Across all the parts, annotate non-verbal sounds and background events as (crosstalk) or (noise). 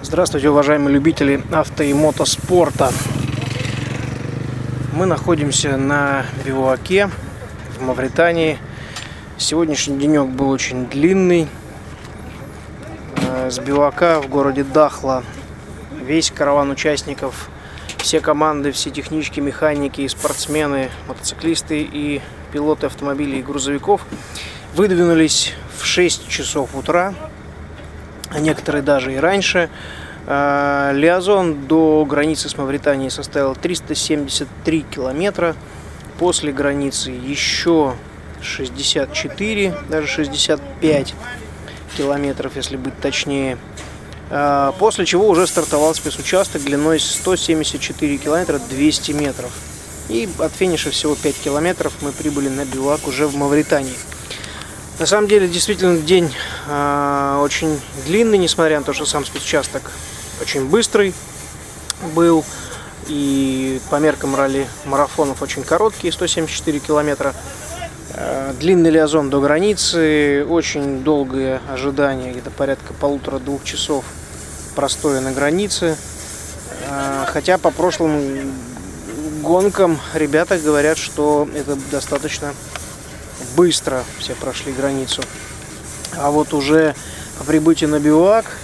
Здравствуйте, уважаемые любители авто и мотоспорта. Мы находимся на бивуаке в Мавритании. Сегодняшний денек был очень длинный. Э, С бивуака в городе Дахла весь караван участников, все команды, все технички, механики, спортсмены, мотоциклисты и пилоты автомобилей и грузовиков выдвинулись в 6 часов утра а некоторые даже и раньше. А, Лиазон до границы с Мавританией составил 373 километра. После границы еще 64, даже 65 километров, если быть точнее. А, После чего уже стартовал спецучасток длиной 174 километра 200 метров. И от финиша всего 5 километров мы прибыли на бивак уже в Мавритании. На самом деле, действительно, день э, очень длинный, несмотря на то, что сам спецучасток очень быстрый был. И по меркам ралли-марафонов очень короткий, 174 километра. Э, длинный лиазон до границы, очень долгое ожидание, где-то порядка полутора-двух часов простоя на границе. Э, хотя по прошлым гонкам ребята говорят, что это достаточно быстро все прошли границу. А вот уже по прибытию на бивак,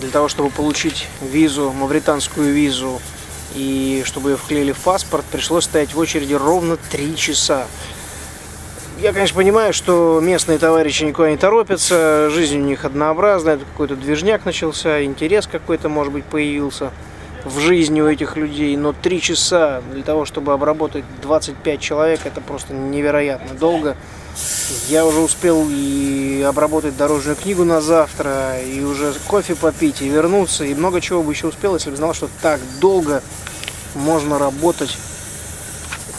для того, чтобы получить визу, мавританскую визу, и чтобы ее вклеили в паспорт, пришлось стоять в очереди ровно 3 часа. Я, конечно, понимаю, что местные товарищи никуда не торопятся, жизнь у них однообразная, какой-то движняк начался, интерес какой-то, может быть, появился в жизни у этих людей, но 3 часа для того, чтобы обработать 25 человек, это просто невероятно долго. Я уже успел и обработать дорожную книгу на завтра, и уже кофе попить, и вернуться, и много чего бы еще успел, если бы знал, что так долго можно работать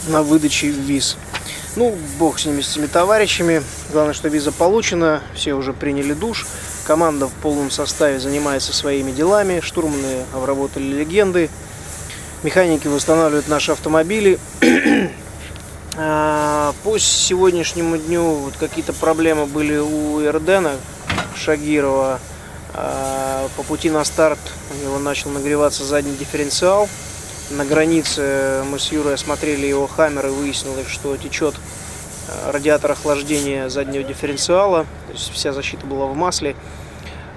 на выдаче виз. Ну, бог с ними, с этими товарищами. Главное, что виза получена, все уже приняли душ. Команда в полном составе занимается своими делами. Штурманы обработали легенды. Механики восстанавливают наши автомобили. (clears throat) А, по сегодняшнему дню вот какие-то проблемы были у Эрдена Шагирова. А, по пути на старт у него начал нагреваться задний дифференциал. На границе мы с Юрой осмотрели его хаммер и выяснилось, что течет радиатор охлаждения заднего дифференциала. То есть вся защита была в масле.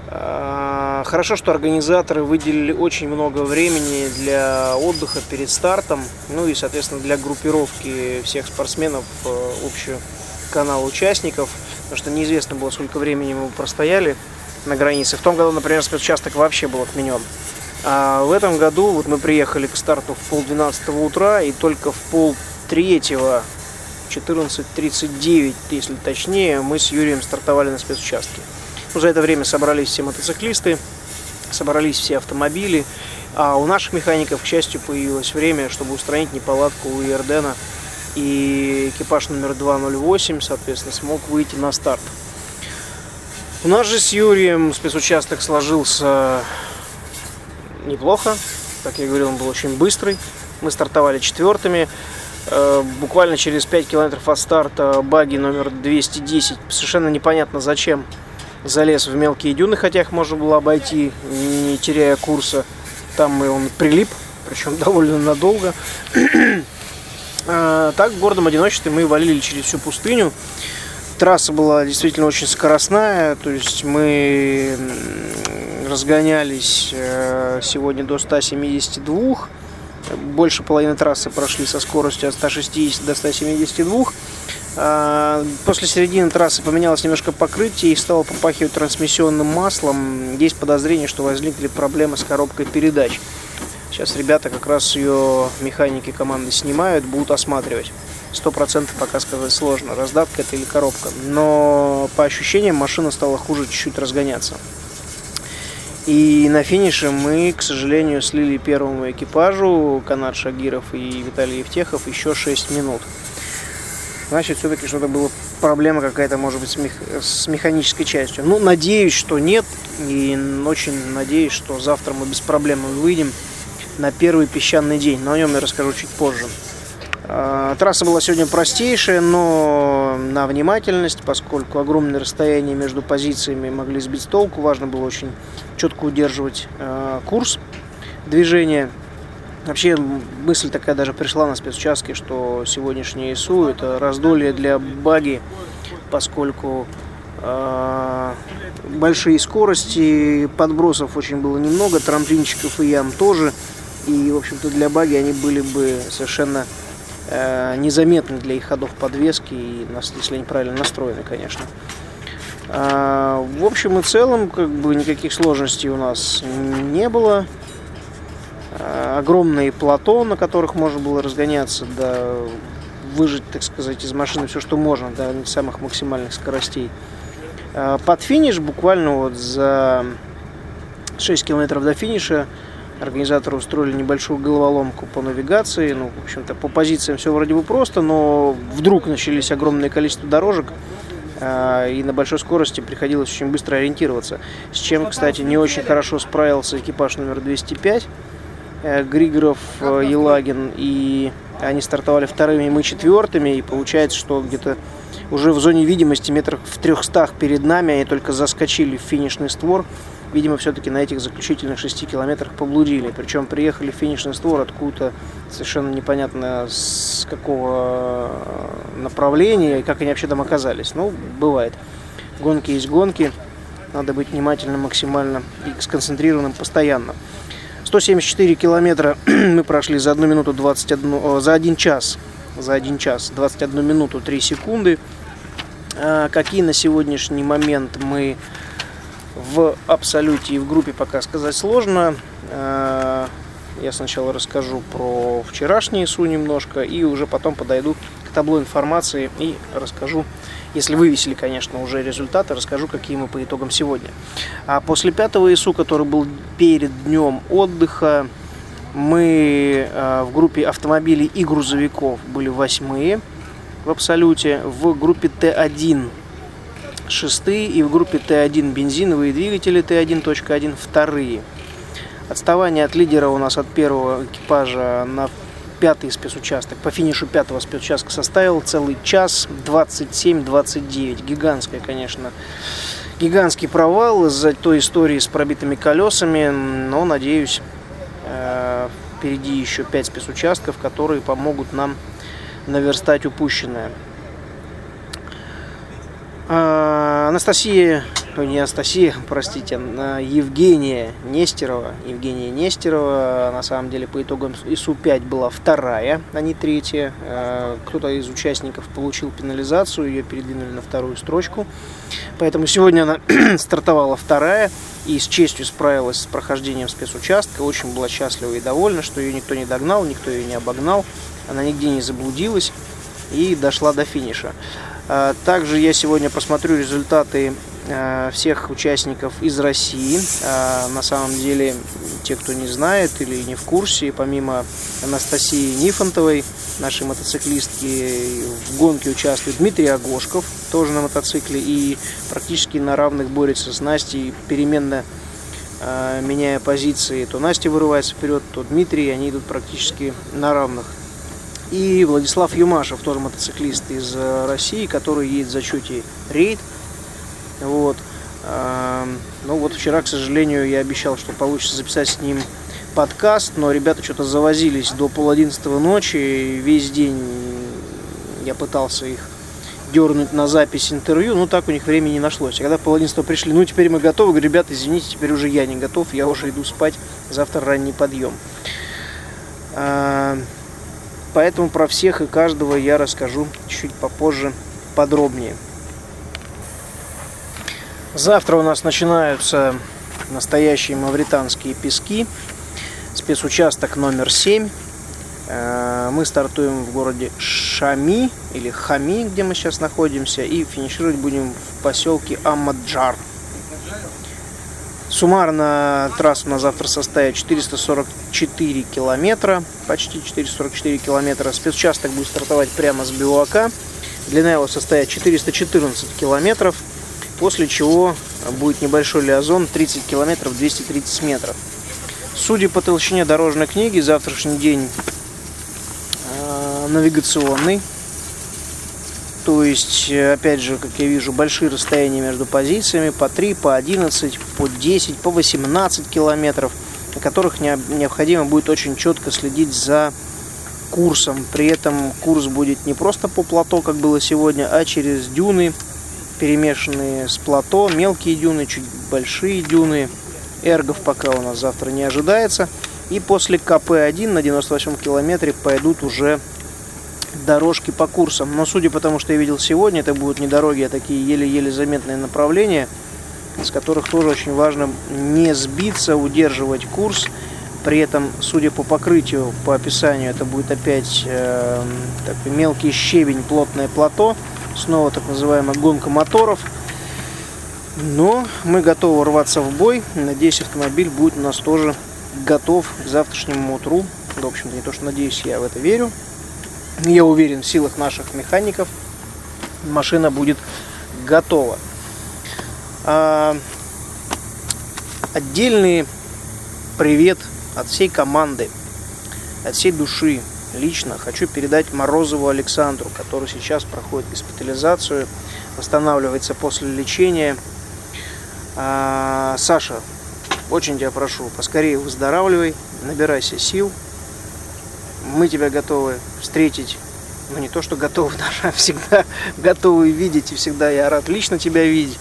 Хорошо, что организаторы выделили очень много времени для отдыха перед стартом, ну и, соответственно, для группировки всех спортсменов в общий канал участников, потому что неизвестно было, сколько времени мы простояли на границе. В том году, например, спецучасток вообще был отменен. А в этом году вот мы приехали к старту в полдвенадцатого утра и только в пол третьего 14.39, если точнее, мы с Юрием стартовали на спецучастке. Ну, за это время собрались все мотоциклисты, собрались все автомобили, а у наших механиков, к счастью, появилось время, чтобы устранить неполадку у Ердена, и экипаж номер 208, соответственно, смог выйти на старт. У нас же с Юрием спецучасток сложился неплохо, как я говорил, он был очень быстрый. Мы стартовали четвертыми. Э, буквально через 5 километров от старта баги номер 210, совершенно непонятно зачем, залез в мелкие дюны, хотя их можно было обойти, не теряя курса. Там он прилип, причем (laughs) довольно надолго. А, (clears throat) так, в гордом одиночестве мы валили через всю пустыню. Трасса была действительно очень скоростная, то есть мы разгонялись э, сегодня до 172. Больше половины трассы прошли со скоростью от 160 до 172. А, после середины трассы поменялось немножко покрытие и стало попахивать трансмиссионным маслом. Есть подозрение, что возникли проблемы с коробкой передач. Сейчас ребята как раз ее механики команды снимают, будут осматривать. Сто процентов пока сказать сложно, раздатка это или коробка. Но по ощущениям машина стала хуже чуть-чуть разгоняться. И на финише мы, к сожалению, слили первому экипажу, Канат Шагиров и Виталий Евтехов, еще 6 минут. Значит, все-таки что-то было проблема какая-то, может быть, с, мех... с механической частью. Ну, надеюсь, что нет. И очень надеюсь, что завтра мы без проблем выйдем на первый песчаный день. Но о нем я расскажу чуть позже. А, трасса была сегодня простейшая, но на внимательность, поскольку огромное расстояние между позициями могли сбить с толку, важно было очень четко удерживать а, курс движения. Вообще мысль такая даже пришла на спецучастке, что сегодняшний ИСУ это раздолье для баги, поскольку э, большие скорости, подбросов очень было немного, трамплинчиков и ям тоже. И, в общем-то, для баги они были бы совершенно э, незаметны для их ходов подвески, и, если они правильно настроены, конечно. Э, в общем и целом, как бы никаких сложностей у нас не было. Э, огромные плато, на которых можно было разгоняться, да, выжить, так сказать, из машины все, что можно, до самых максимальных скоростей. Э, под финиш, буквально вот за 6 километров до финиша, организаторы устроили небольшую головоломку по навигации. Ну, в общем-то, по позициям все вроде бы просто, но вдруг начались огромное количество дорожек, э, и на большой скорости приходилось очень быстро ориентироваться. С чем, кстати, не очень хорошо справился экипаж номер 205. Э, Григоров, э, Елагин, и они стартовали вторыми, мы четвертыми, и получается, что где-то уже в зоне видимости метрах в трехстах перед нами они только заскочили в финишный створ. Видимо, все-таки на этих заключительных шести километрах поблудили. Причем приехали в финишный створ откуда-то совершенно непонятно с какого направления и как они вообще там оказались. Ну, бывает. Гонки есть гонки. Надо быть внимательным максимально и сконцентрированным постоянно. 174 километра (clears throat) мы прошли за 1 минуту 21, за 1 час, за 1 час 21 минуту 3 секунды. А какие на сегодняшний момент мы в абсолюте и в группе пока сказать сложно. А, я сначала расскажу про вчерашний СУ немножко и уже потом подойду к табло информации и расскажу если вывесили, конечно, уже результаты, расскажу, какие мы по итогам сегодня. А после пятого ИСУ, который был перед днем отдыха, мы э, в группе автомобилей и грузовиков были восьмые в абсолюте. В группе Т1 шестые и в группе Т1 бензиновые двигатели Т1.1 вторые. Отставание от лидера у нас от первого экипажа на пятый спецучасток, по финишу пятого спецучастка составил целый час 27-29. Гигантская, конечно, гигантский провал из-за той истории с пробитыми колесами, но, надеюсь, э, впереди еще пять спецучастков, которые помогут нам наверстать упущенное. А, Анастасия не Анастасия, простите, а Евгения Нестерова. Евгения Нестерова, на самом деле, по итогам ИСУ-5 была вторая, а не третья. А, кто-то из участников получил пенализацию, ее передвинули на вторую строчку. Поэтому сегодня она (clears throat) стартовала вторая и с честью справилась с прохождением спецучастка. Очень была счастлива и довольна, что ее никто не догнал, никто ее не обогнал. Она нигде не заблудилась и дошла до финиша. А, также я сегодня посмотрю результаты Э, всех участников из России. А, на самом деле, те, кто не знает или не в курсе, помимо Анастасии Нифонтовой, нашей мотоциклистки, в гонке участвует Дмитрий Агошков, тоже на мотоцикле, и практически на равных борется с Настей, переменно меняя позиции. То Настя вырывается вперед, то Дмитрий, они идут практически на равных. И Владислав Юмашев, тоже мотоциклист из э, России, который едет в зачете рейд – вот. Ну вот вчера, к сожалению, я обещал, что получится записать с ним подкаст, но ребята что-то завозились до пол одиннадцатого ночи, весь день я пытался их дернуть на запись интервью, но так у них времени не нашлось. А когда пол одиннадцатого пришли, ну теперь мы готовы, говорю, ребята, извините, теперь уже я не готов, я уже иду спать, завтра ранний подъем. Поэтому про всех и каждого я расскажу чуть попозже подробнее. Завтра у нас начинаются настоящие мавританские пески. Спецучасток номер 7. Э, мы стартуем в городе Шами или Хами, где мы сейчас находимся, и финишировать будем в поселке Амаджар. Суммарно трасса на завтра составит 444 километра, почти 444 километра. Спецучасток будет стартовать прямо с Бивака. Длина его составит 414 километров после чего будет небольшой лиазон 30 километров 230 метров. Судя по толщине дорожной книги, завтрашний день э, навигационный. То есть, э, опять же, как я вижу, большие расстояния между позициями по 3, по 11, по 10, по 18 километров, на которых необходимо будет очень четко следить за курсом. При этом курс будет не просто по плато, как было сегодня, а через дюны, перемешанные с плато, мелкие дюны, чуть большие дюны. Эргов пока у нас завтра не ожидается. И после КП-1 на 98 километре пойдут уже дорожки по курсам. Но судя по тому, что я видел сегодня, это будут не дороги, а такие еле-еле заметные направления, с которых тоже очень важно не сбиться, удерживать курс. При этом, судя по покрытию, по описанию, это будет опять э, такой мелкий щебень, плотное плато. Снова так называемая гонка моторов. Но мы готовы рваться в бой. Надеюсь, автомобиль будет у нас тоже готов к завтрашнему утру. В общем-то, не то, что надеюсь, я в это верю. Я уверен в силах наших механиков. Машина будет готова. А, отдельный привет от всей команды, от всей души лично хочу передать Морозову Александру, который сейчас проходит госпитализацию, восстанавливается после лечения. А, Саша, очень тебя прошу, поскорее выздоравливай, набирайся сил, мы тебя готовы встретить, ну не то, что готовы (laughs) даже, а всегда готовы видеть, и всегда я рад лично тебя видеть.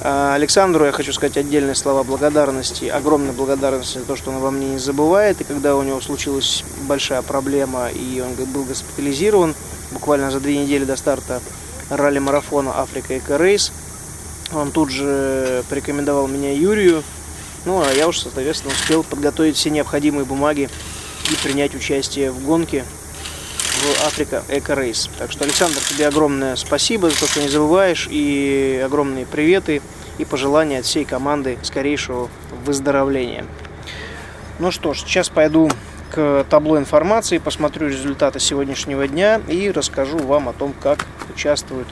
А, Александру я хочу сказать отдельные слова благодарности, огромной благодарности за то, что он обо мне не забывает. И когда у него случилась большая проблема, и он был госпитализирован, буквально за две недели до старта ралли-марафона Африка Эко Рейс, он тут же порекомендовал меня Юрию, ну а я уже, соответственно, успел подготовить все необходимые бумаги и принять участие в гонке в Африка Эко Рейс. Так что, Александр, тебе огромное спасибо за то, что не забываешь, и огромные приветы и пожелания от всей команды скорейшего выздоровления. Ну что ж, сейчас пойду к табло информации, посмотрю результаты сегодняшнего дня и расскажу вам о том, как участвуют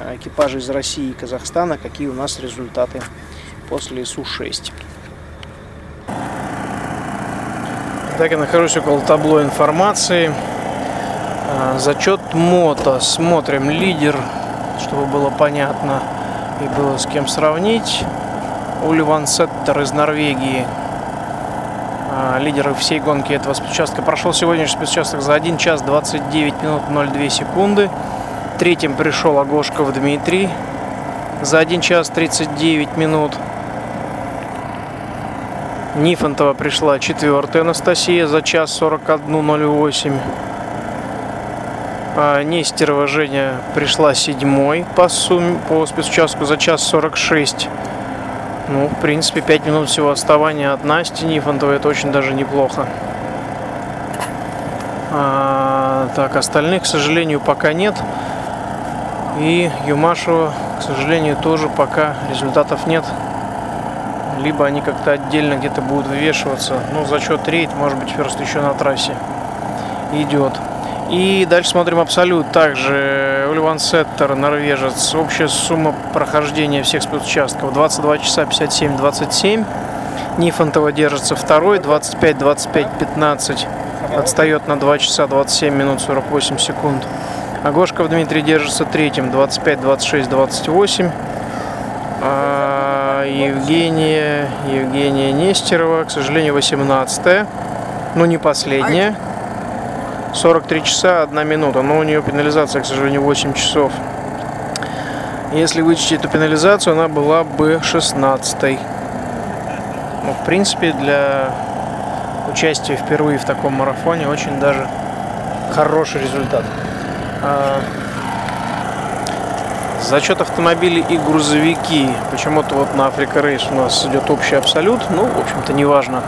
э, экипажи из России и Казахстана, какие у нас результаты после Су-6. Так, я нахожусь около табло информации. А, зачет мото. Смотрим лидер, чтобы было понятно и было с кем сравнить. Ули Сеттер из Норвегии. А, лидер всей гонки этого спецучастка. Прошел сегодняшний спецучасток за 1 час 29 минут 02 секунды. Третьим пришел Агошков Дмитрий за 1 час 39 минут Нифонтова пришла четвертая Анастасия за час 41.08. А Нестерова Женя пришла седьмой по, сумме, по спецучастку за час 46. Ну, в принципе, 5 минут всего отставания от Насти Нифонтовой. Это очень даже неплохо. А, так, остальных, к сожалению, пока нет. И Юмашева, к сожалению, тоже пока результатов нет либо они как-то отдельно где-то будут вывешиваться. Ну, зачет рейд, может быть, ферст еще на трассе идет. И дальше смотрим абсолют. Также Ульван Сеттер, норвежец. Общая сумма прохождения всех спецучастков 22 часа 57 27. Нифонтова держится второй, 25 25 15. Отстает на 2 часа 27 минут 48 секунд. Агошков Дмитрий держится третьим, 25 26 28. Евгения, Евгения Нестерова, к сожалению, 18 но не последняя. 43 часа 1 минута, но у нее пенализация, к сожалению, 8 часов. Если вычесть эту пенализацию, она была бы 16 -й. Ну, в принципе, для участия впервые в таком марафоне очень даже хороший результат. А, Зачет автомобилей и грузовики. Почему-то вот на Африка Рейс у нас идет общий абсолют. Ну, в общем-то, неважно.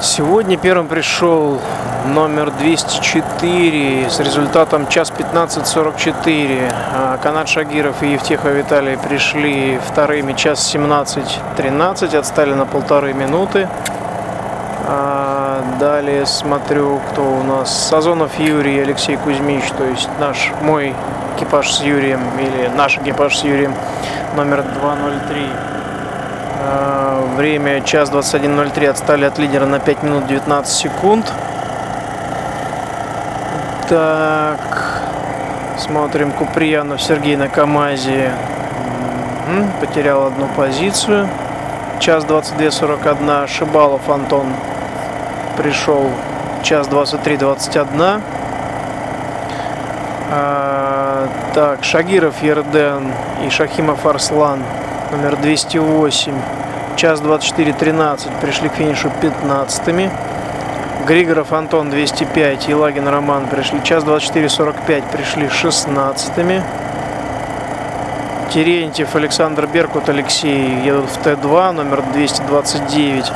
Сегодня первым пришел номер 204 с результатом час 15.44. А, Канат Шагиров и Евтеха Виталий пришли вторыми час 17.13, отстали на полторы минуты. А, далее смотрю, кто у нас. Сазонов Юрий Алексей Кузьмич, то есть наш, мой экипаж с Юрием, или наш экипаж с Юрием, номер 203. А, время час 21.03, отстали от лидера на 5 минут 19 секунд. Так, смотрим Куприянов Сергей на КамАЗе. Мгм, Потерял одну позицию. Час 22.41. Шибалов Антон пришел. Час 23.21. Так, Шагиров Ерден и Шахимов Арслан номер 208. Час 24.13 пришли к финишу 15 Григоров Антон 205, Елагин Роман пришли. Час 24.45 пришли 16 Терентьев Александр Беркут Алексей едут в Т2, номер 229.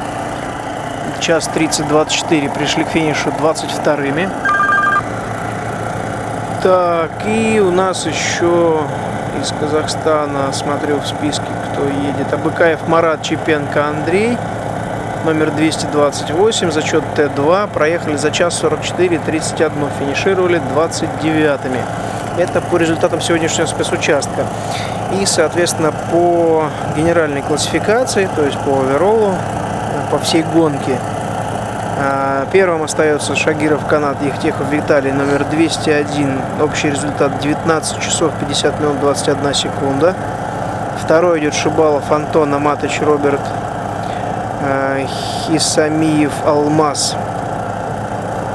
Час 30.24 пришли к финишу 22-ми. Так, и у нас еще из Казахстана, смотрю в списке, кто едет. Абыкаев Марат, Чепенко Андрей, номер 228, зачет Т2. Проехали за час 44, 31, финишировали 29-ми. Это по результатам сегодняшнего спецучастка. И, соответственно, по генеральной классификации, то есть по оверолу, по всей гонке, Первым остается Шагиров Канат Ехтехов Виталий, номер 201. Общий результат 19 часов 50 минут 21 секунда. Второй идет Шибалов Антон Аматович Роберт а, Хисамиев Алмаз.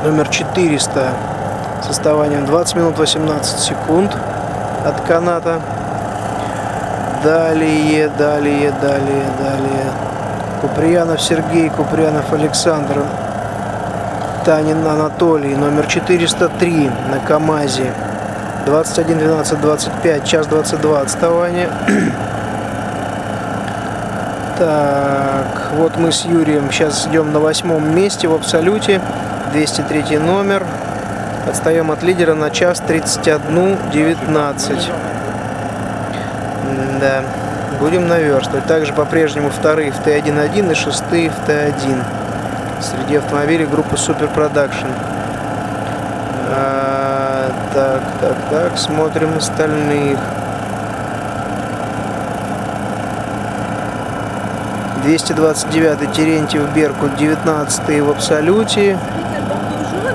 Номер 400 с отставанием 20 минут 18 секунд от каната. Далее, далее, далее, далее. Куприянов Сергей, Куприянов Александр, Танин Анатолий, номер 403 на КАМАЗе. 21, 12, 25, час 22 отставание. (clears throat) Так, вот мы с Юрием сейчас идем на восьмом месте в абсолюте. 203 номер. Отстаем от лидера на час 31, 19. Да, будем наверстывать. Также по-прежнему вторые в Т1-1 и шестые в Т1 среди автомобилей группы Super Production. А, так, так, так, смотрим остальных. 229 Терентьев Беркут, 19 в абсолюте,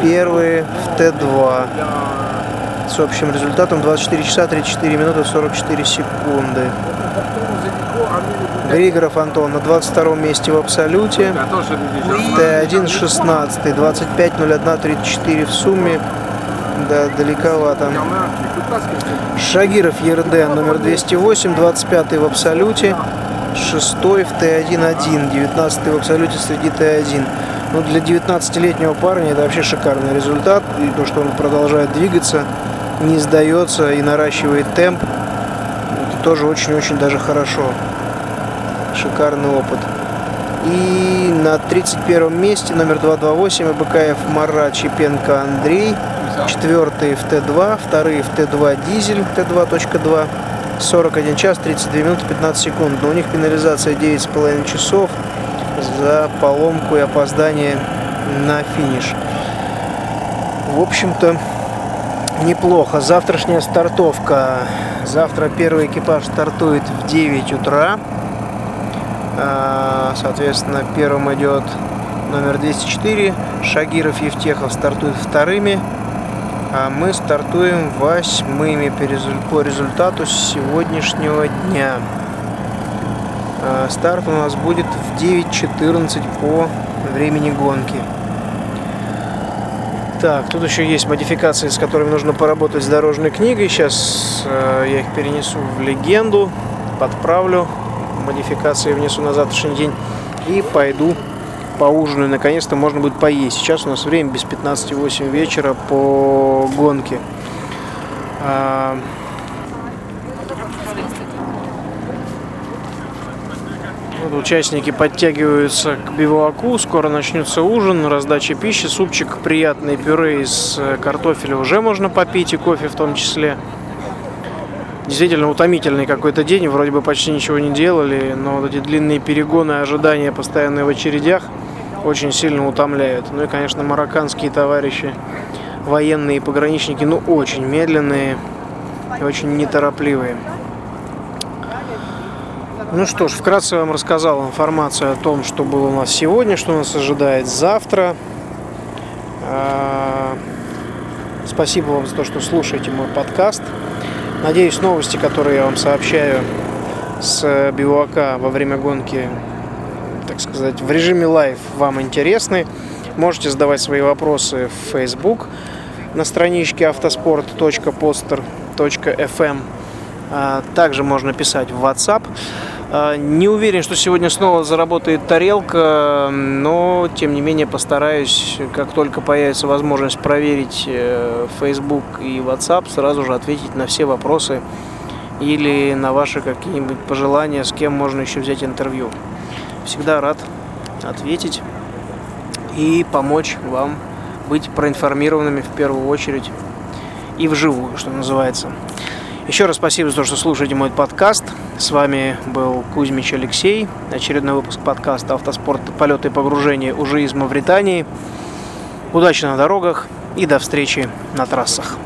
первые в Т2 с общим результатом 24 часа 34 минуты 44 секунды. Григоров Антон на 22 месте в абсолюте. Т1 16, 25 01 34 в сумме. Да, далековато. Шагиров Ерден номер 208, 25 в абсолюте. 6 в Т1-1, 19 в абсолюте среди Т1. Ну, для 19-летнего парня это вообще шикарный результат. И то, что он продолжает двигаться, не сдается и наращивает темп, это тоже очень-очень даже хорошо. Шикарный опыт. И на 31 месте номер 228 Абыкаев Марат Чепенко Андрей. Четвертый в Т2, вторые в Т2 Дизель, Т2.2. 41 час 32 минуты 15 секунд. Но у них пенализация 9,5 часов за поломку и опоздание на финиш. В общем-то, неплохо. Завтрашняя стартовка. Завтра первый экипаж стартует в 9 утра. А, Соответственно, первым идет номер 204. Шагиров Евтехов стартует вторыми. А мы стартуем восьмыми по результату сегодняшнего дня. А, Старт у нас будет в 9.14 по времени гонки. Так, тут еще есть модификации, с которыми нужно поработать с дорожной книгой. Сейчас э, я их перенесу в легенду, подправлю, модификации внесу на завтрашний день и пойду поужинаю. Наконец-то можно будет поесть. Сейчас у нас время без 15.08 вечера по гонке. А, Вот участники подтягиваются к бивуаку, скоро начнется ужин, раздача пищи, супчик, приятный пюре из э, картофеля уже можно попить и кофе в том числе. Действительно утомительный какой-то день, вроде бы почти ничего не делали, но вот эти длинные перегоны, ожидания постоянные в очередях очень сильно утомляют. Ну и, конечно, марокканские товарищи, военные и пограничники, ну очень медленные и очень неторопливые. Ну что ж, вкратце вам рассказал информацию о том, что было у нас сегодня, что нас ожидает завтра. А, Спасибо вам за то, что слушаете мой подкаст. Надеюсь, новости, которые я вам сообщаю с бивака во время гонки, так сказать, в режиме live вам интересны. Можете задавать свои вопросы в Facebook на страничке autosport.podster.fm. А, также можно писать в WhatsApp. А, не уверен, что сегодня снова заработает тарелка, но тем не менее постараюсь, как только появится возможность проверить э, Facebook и WhatsApp, сразу же ответить на все вопросы или на ваши какие-нибудь пожелания, с кем можно еще взять интервью. Всегда рад ответить и помочь вам быть проинформированными в первую очередь и вживую, что называется. Еще раз спасибо за то, что слушаете мой подкаст. С вами был Кузьмич Алексей. Очередной выпуск подкаста «Автоспорт. Полеты и погружения» уже из Мавритании. Удачи на дорогах и до встречи на трассах.